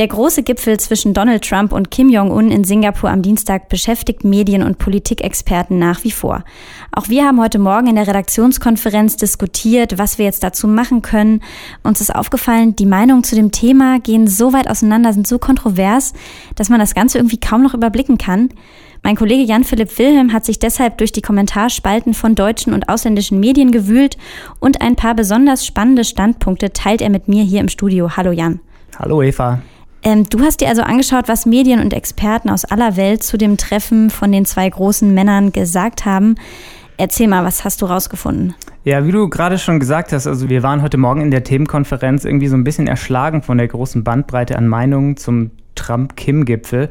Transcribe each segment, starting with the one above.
Der große Gipfel zwischen Donald Trump und Kim Jong-un in Singapur am Dienstag beschäftigt Medien- und Politikexperten nach wie vor. Auch wir haben heute Morgen in der Redaktionskonferenz diskutiert, was wir jetzt dazu machen können. Uns ist aufgefallen, die Meinungen zu dem Thema gehen so weit auseinander, sind so kontrovers, dass man das Ganze irgendwie kaum noch überblicken kann. Mein Kollege Jan-Philipp Wilhelm hat sich deshalb durch die Kommentarspalten von deutschen und ausländischen Medien gewühlt und ein paar besonders spannende Standpunkte teilt er mit mir hier im Studio. Hallo Jan. Hallo Eva. Ähm, du hast dir also angeschaut, was Medien und Experten aus aller Welt zu dem Treffen von den zwei großen Männern gesagt haben. Erzähl mal, was hast du rausgefunden? Ja, wie du gerade schon gesagt hast, also wir waren heute Morgen in der Themenkonferenz irgendwie so ein bisschen erschlagen von der großen Bandbreite an Meinungen zum Trump-Kim-Gipfel.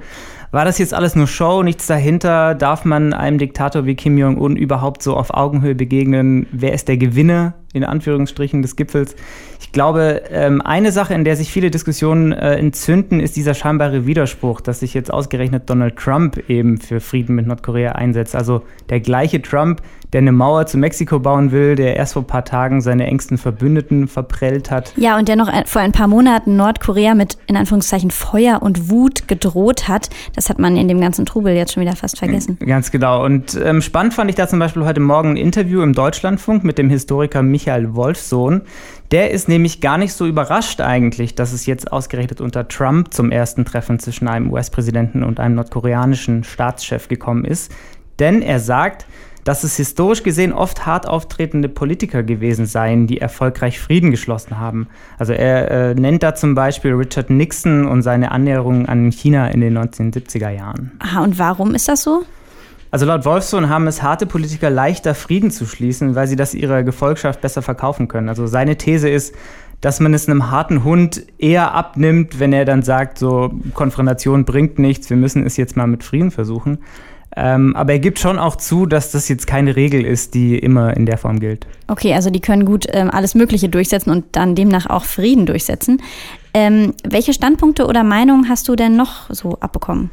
War das jetzt alles nur Show, nichts dahinter? Darf man einem Diktator wie Kim Jong-un überhaupt so auf Augenhöhe begegnen? Wer ist der Gewinner in Anführungsstrichen des Gipfels? Ich glaube, ähm, eine Sache, in der sich viele Diskussionen äh, entzünden, ist dieser scheinbare Widerspruch, dass sich jetzt ausgerechnet Donald Trump eben für Frieden mit Nordkorea einsetzt. Also der gleiche Trump, der eine Mauer zu Mexiko bauen will, der erst vor ein paar Tagen seine engsten Verbündeten verprellt hat. Ja, und der noch vor ein paar Monaten Nordkorea mit in Anführungszeichen Feuer und Wut gedroht hat. Das hat man in dem ganzen Trubel jetzt schon wieder fast vergessen. Ganz genau. Und ähm, spannend fand ich da zum Beispiel heute Morgen ein Interview im Deutschlandfunk mit dem Historiker Michael Wolfsohn. Der ist nämlich gar nicht so überrascht eigentlich, dass es jetzt ausgerechnet unter Trump zum ersten Treffen zwischen einem US-Präsidenten und einem nordkoreanischen Staatschef gekommen ist. Denn er sagt, dass es historisch gesehen oft hart auftretende Politiker gewesen seien, die erfolgreich Frieden geschlossen haben. Also er äh, nennt da zum Beispiel Richard Nixon und seine Annäherung an China in den 1970er Jahren. Aha, und warum ist das so? Also laut Wolfson haben es harte Politiker leichter, Frieden zu schließen, weil sie das ihrer Gefolgschaft besser verkaufen können. Also seine These ist, dass man es einem harten Hund eher abnimmt, wenn er dann sagt, so Konfrontation bringt nichts, wir müssen es jetzt mal mit Frieden versuchen. Ähm, aber er gibt schon auch zu, dass das jetzt keine Regel ist, die immer in der Form gilt. Okay, also die können gut ähm, alles Mögliche durchsetzen und dann demnach auch Frieden durchsetzen. Ähm, welche Standpunkte oder Meinungen hast du denn noch so abbekommen?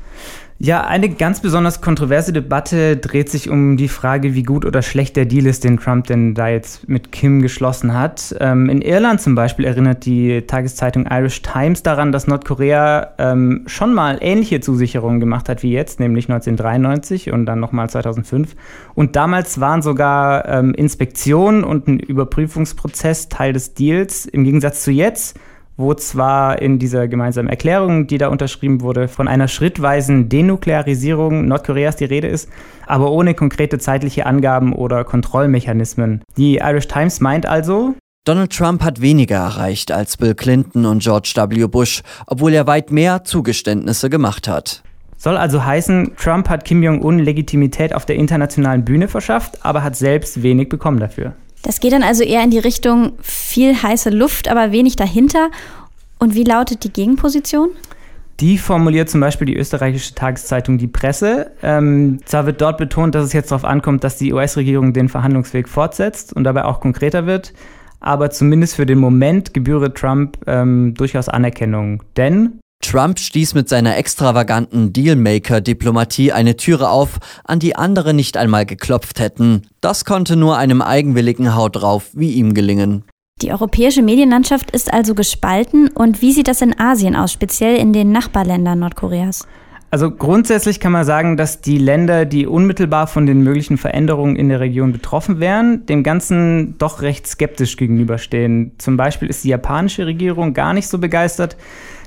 Ja, eine ganz besonders kontroverse Debatte dreht sich um die Frage, wie gut oder schlecht der Deal ist, den Trump denn da jetzt mit Kim geschlossen hat. Ähm, in Irland zum Beispiel erinnert die Tageszeitung Irish Times daran, dass Nordkorea ähm, schon mal ähnliche Zusicherungen gemacht hat wie jetzt, nämlich 1993 und dann nochmal 2005. Und damals waren sogar ähm, Inspektionen und ein Überprüfungsprozess Teil des Deals. Im Gegensatz zu jetzt wo zwar in dieser gemeinsamen Erklärung, die da unterschrieben wurde, von einer schrittweisen Denuklearisierung Nordkoreas die Rede ist, aber ohne konkrete zeitliche Angaben oder Kontrollmechanismen. Die Irish Times meint also, Donald Trump hat weniger erreicht als Bill Clinton und George W. Bush, obwohl er weit mehr Zugeständnisse gemacht hat. Soll also heißen, Trump hat Kim Jong-un Legitimität auf der internationalen Bühne verschafft, aber hat selbst wenig bekommen dafür. Das geht dann also eher in die Richtung viel heiße Luft, aber wenig dahinter. Und wie lautet die Gegenposition? Die formuliert zum Beispiel die österreichische Tageszeitung Die Presse. Ähm, zwar wird dort betont, dass es jetzt darauf ankommt, dass die US-Regierung den Verhandlungsweg fortsetzt und dabei auch konkreter wird. Aber zumindest für den Moment gebühre Trump ähm, durchaus Anerkennung. Denn Trump stieß mit seiner extravaganten Dealmaker-Diplomatie eine Türe auf, an die andere nicht einmal geklopft hätten. Das konnte nur einem eigenwilligen Haut drauf wie ihm gelingen. Die europäische Medienlandschaft ist also gespalten. Und wie sieht das in Asien aus, speziell in den Nachbarländern Nordkoreas? Also grundsätzlich kann man sagen, dass die Länder, die unmittelbar von den möglichen Veränderungen in der Region betroffen wären, dem Ganzen doch recht skeptisch gegenüberstehen. Zum Beispiel ist die japanische Regierung gar nicht so begeistert,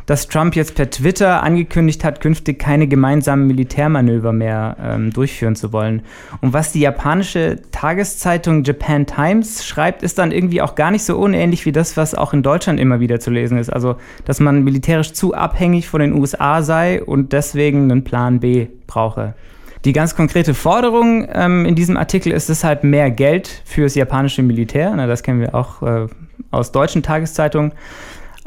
dass Trump jetzt per Twitter angekündigt hat, künftig keine gemeinsamen Militärmanöver mehr ähm, durchführen zu wollen. Und was die japanische Tageszeitung Japan Times schreibt, ist dann irgendwie auch gar nicht so unähnlich wie das, was auch in Deutschland immer wieder zu lesen ist. Also, dass man militärisch zu abhängig von den USA sei und deswegen einen Plan B brauche. Die ganz konkrete Forderung ähm, in diesem Artikel ist deshalb mehr Geld fürs japanische Militär. Na, das kennen wir auch äh, aus deutschen Tageszeitungen.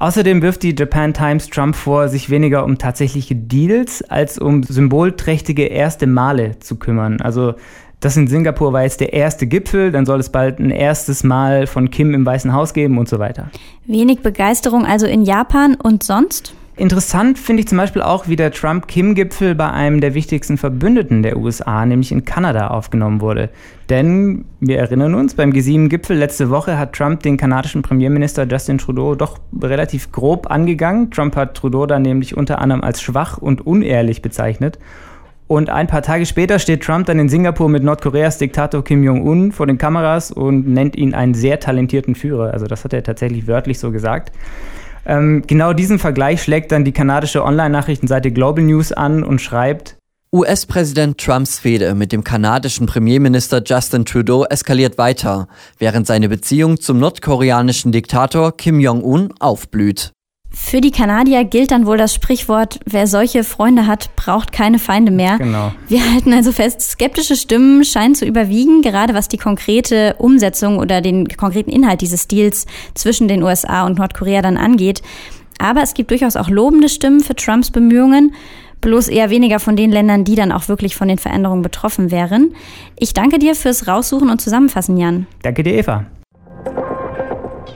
Außerdem wirft die Japan Times Trump vor, sich weniger um tatsächliche Deals als um symbolträchtige erste Male zu kümmern. Also das in Singapur war jetzt der erste Gipfel, dann soll es bald ein erstes Mal von Kim im Weißen Haus geben und so weiter. Wenig Begeisterung also in Japan und sonst? Interessant finde ich zum Beispiel auch, wie der Trump-Kim-Gipfel bei einem der wichtigsten Verbündeten der USA, nämlich in Kanada, aufgenommen wurde. Denn wir erinnern uns, beim G7-Gipfel letzte Woche hat Trump den kanadischen Premierminister Justin Trudeau doch relativ grob angegangen. Trump hat Trudeau dann nämlich unter anderem als schwach und unehrlich bezeichnet. Und ein paar Tage später steht Trump dann in Singapur mit Nordkoreas Diktator Kim Jong-un vor den Kameras und nennt ihn einen sehr talentierten Führer. Also das hat er tatsächlich wörtlich so gesagt. Ähm, genau diesen Vergleich schlägt dann die kanadische Online-Nachrichtenseite Global News an und schreibt, US-Präsident Trumps Fehde mit dem kanadischen Premierminister Justin Trudeau eskaliert weiter, während seine Beziehung zum nordkoreanischen Diktator Kim Jong-un aufblüht. Für die Kanadier gilt dann wohl das Sprichwort, wer solche Freunde hat, braucht keine Feinde mehr. Genau. Wir halten also fest, skeptische Stimmen scheinen zu überwiegen, gerade was die konkrete Umsetzung oder den konkreten Inhalt dieses Deals zwischen den USA und Nordkorea dann angeht. Aber es gibt durchaus auch lobende Stimmen für Trumps Bemühungen, bloß eher weniger von den Ländern, die dann auch wirklich von den Veränderungen betroffen wären. Ich danke dir fürs Raussuchen und Zusammenfassen, Jan. Danke dir, Eva.